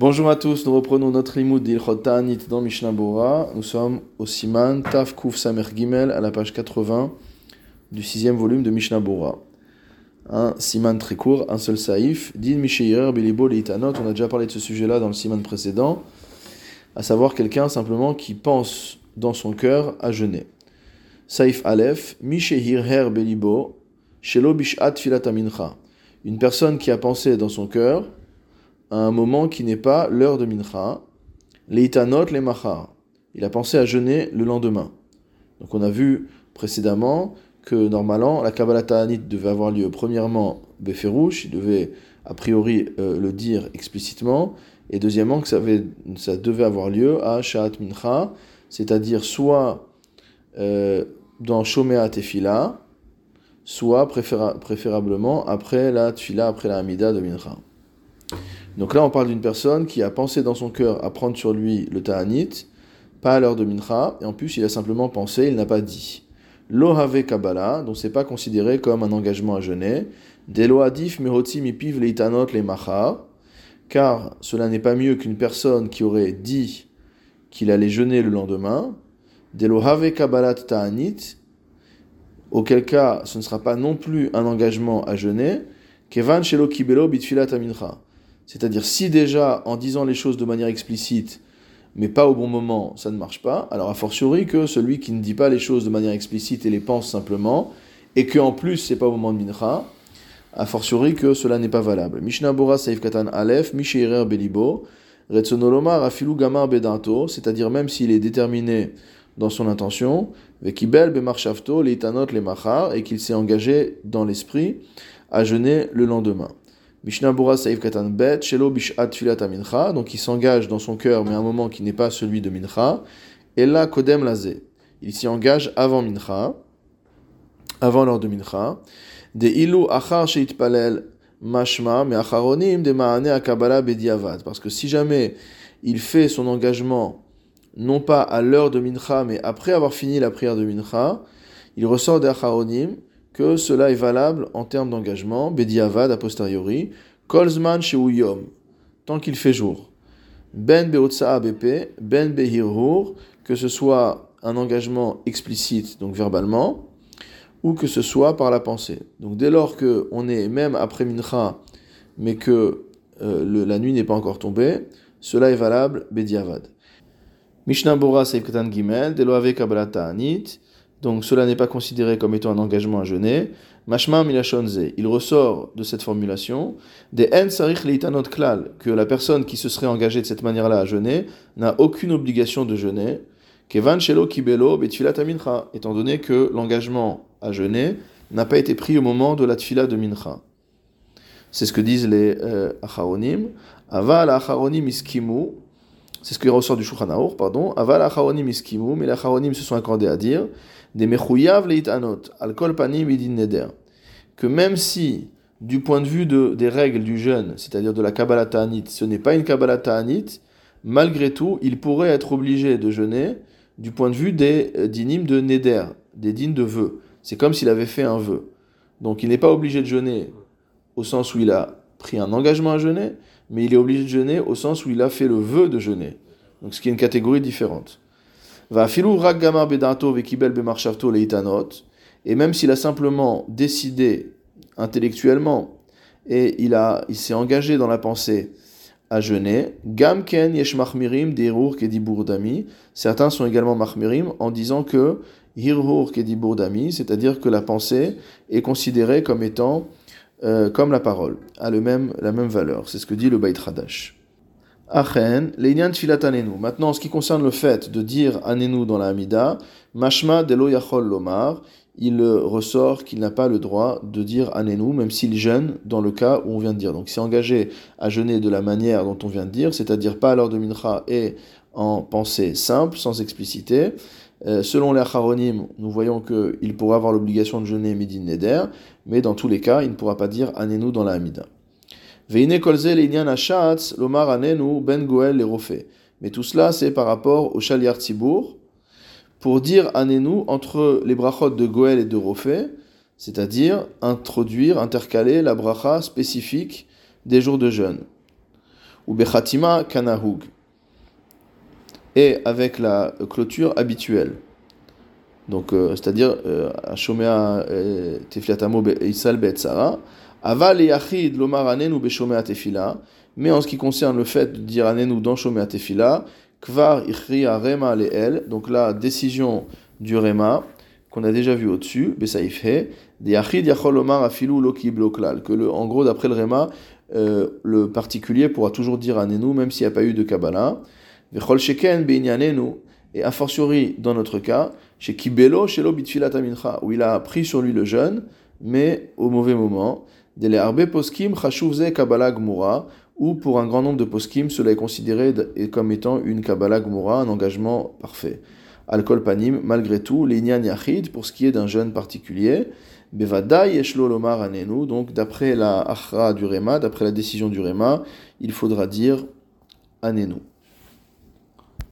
Bonjour à tous, nous reprenons notre limoud d'Ilchot Ta'anit dans Mishnah Bora. Nous sommes au Siman Taf Kuf Samer Gimel à la page 80 du sixième volume de Mishnah Bora. Un Siman très court, un seul saïf. Din Bilibo Leitanot, on a déjà parlé de ce sujet-là dans le Siman précédent, à savoir quelqu'un simplement qui pense dans son cœur à jeûner. Saïf Aleph, Misheir Her Belibo, Shelo Bishat Filat. Une personne qui a pensé dans son cœur à un moment qui n'est pas l'heure de Mincha, leitanot les machar. Il a pensé à jeûner le lendemain. Donc on a vu précédemment que normalement la Kabbalah Ta'anit devait avoir lieu premièrement Beferouche, il devait a priori euh, le dire explicitement, et deuxièmement que ça, ça devait avoir lieu à Sha'at Mincha, c'est-à-dire soit euh, dans Shomea Tefila, soit préférablement après la Tfila, après la Hamida de Mincha. Donc là, on parle d'une personne qui a pensé dans son cœur à prendre sur lui le ta'anit, pas à l'heure de mincha, et en plus, il a simplement pensé, il n'a pas dit. Lohave Kabbalah, donc c'est pas considéré comme un engagement à jeûner. Deloadif mehoti mipiv leitanot le machar, car cela n'est pas mieux qu'une personne qui aurait dit qu'il allait jeûner le lendemain. Delohave Kabbalat ta'anit, auquel cas ce ne sera pas non plus un engagement à jeûner. Kevan shelo kibelo bitfilat mincha c'est-à-dire si déjà en disant les choses de manière explicite, mais pas au bon moment, ça ne marche pas, alors a fortiori que celui qui ne dit pas les choses de manière explicite et les pense simplement, et que en plus c'est pas au moment de mincha, a fortiori que cela n'est pas valable. Mishnah Bora Saif Katan Aleph, Misheirer Belibo, Retsonolomar Afilu Gamar Bedanto, c'est-à-dire même s'il est déterminé dans son intention, Vekibel Bemarshafto, Leitanot le Machar, et qu'il s'est engagé dans l'esprit à jeûner le lendemain. Mishnah Bura Katan Bet, Shelo Bishat Filat Mincha, donc il s'engage dans son cœur, mais à un moment qui n'est pas celui de Mincha. Et là, Kodem Lazé, il s'y engage avant Mincha, avant l'heure de Mincha. De Ilu Achar Sheit Palel Mashma, mais Acharonim de Maane Akabala Bediavad. Parce que si jamais il fait son engagement, non pas à l'heure de Mincha, mais après avoir fini la prière de Mincha, il ressort des Acharonim que cela est valable en termes d'engagement, Bediavad a posteriori, Kolzman Yom, tant qu'il fait jour. Ben Beotsa BP, Ben Behirhur, que ce soit un engagement explicite, donc verbalement, ou que ce soit par la pensée. Donc dès lors qu'on est même après Mincha, mais que euh, la nuit n'est pas encore tombée, cela est valable Bediavad. Mishnah Bora Seifkatan Gimel, Deloave Kabbalata Anit, donc cela n'est pas considéré comme étant un engagement à jeûner. Il ressort de cette formulation des klal, que la personne qui se serait engagée de cette manière-là à jeûner n'a aucune obligation de jeûner. Étant donné que l'engagement à jeûner n'a pas été pris au moment de la tfila de mincha. C'est ce que disent les euh, acharonim. Aval acharonim iskimu, c'est ce qui ressort du Shulchan pardon. Aval acharonim iskimu, mais les acharonim se sont accordés à dire des mechouyav panim neder, que même si, du point de vue de, des règles du jeûne, c'est-à-dire de la Kabbalah Ta'anit, ce n'est pas une Kabbalah Ta'anit, malgré tout, il pourrait être obligé de jeûner du point de vue des euh, dinim de neder, des dînes de vœux. C'est comme s'il avait fait un vœu. Donc il n'est pas obligé de jeûner au sens où il a pris un engagement à jeûner, mais il est obligé de jeûner au sens où il a fait le vœu de jeûner. Donc ce qui est une catégorie différente. Va Et même s'il a simplement décidé intellectuellement et il, a, il s'est engagé dans la pensée à jeûner, gamken yesh machmirim dami. Certains sont également machmirim en disant que hirur dami, c'est-à-dire que la pensée est considérée comme étant euh, comme la parole, a le même, la même valeur. C'est ce que dit le Beit. Achen, Maintenant, en ce qui concerne le fait de dire anenu dans la Hamida, mashma delo yachol lomar, il ressort qu'il n'a pas le droit de dire anenu, même s'il jeûne dans le cas où on vient de dire. Donc, s'est engagé à jeûner de la manière dont on vient de dire, c'est-à-dire pas à l'heure de mincha et en pensée simple, sans explicité. Euh, selon les acharonim, nous voyons qu'il pourra avoir l'obligation de jeûner midi neder, mais dans tous les cas, il ne pourra pas dire anenu dans la Hamida. Ben Mais tout cela, c'est par rapport au Shaliar Tzibour, pour dire Anenu entre les brachot de Goel et de Rofé, c'est-à-dire introduire, intercaler la bracha spécifique des jours de jeûne. ou bechatima kanahug, et avec la clôture habituelle. Donc, euh, c'est-à-dire, Shomea Tefilatamo Isal Be'etzara, Aval Yachid Lomar Anenu Beshomea Tefila, mais en ce qui concerne le fait de dire Anenu dans Shomea Tefila, Kvar Ichri Rema Leel, donc la décision du Rema, qu'on a déjà vu au-dessus, Besaifhe, des Yachid Yachol Lomar Afilu Loki Bloklal, que le, en gros, d'après le Rema, euh, le particulier pourra toujours dire Anenu, même s'il n'y a pas eu de Kabbalah. Vechol Sheken Beinyanenu, et a fortiori dans notre cas, chez Kibelo, chez Bitfilat Amincha, où il a pris sur lui le jeûne, mais au mauvais moment. Dele Arbe Poskim Chashuvze Kabbalah Gmura, ou pour un grand nombre de poskim, cela est considéré comme étant une Kabbalah Gmura, un engagement parfait. Alcool panim, malgré tout, l'inyan yachid, pour ce qui est d'un jeûne particulier, bevada yeshlo lomar anenu, donc d'après la achra du Rema, d'après la décision du Rema, il faudra dire anenu.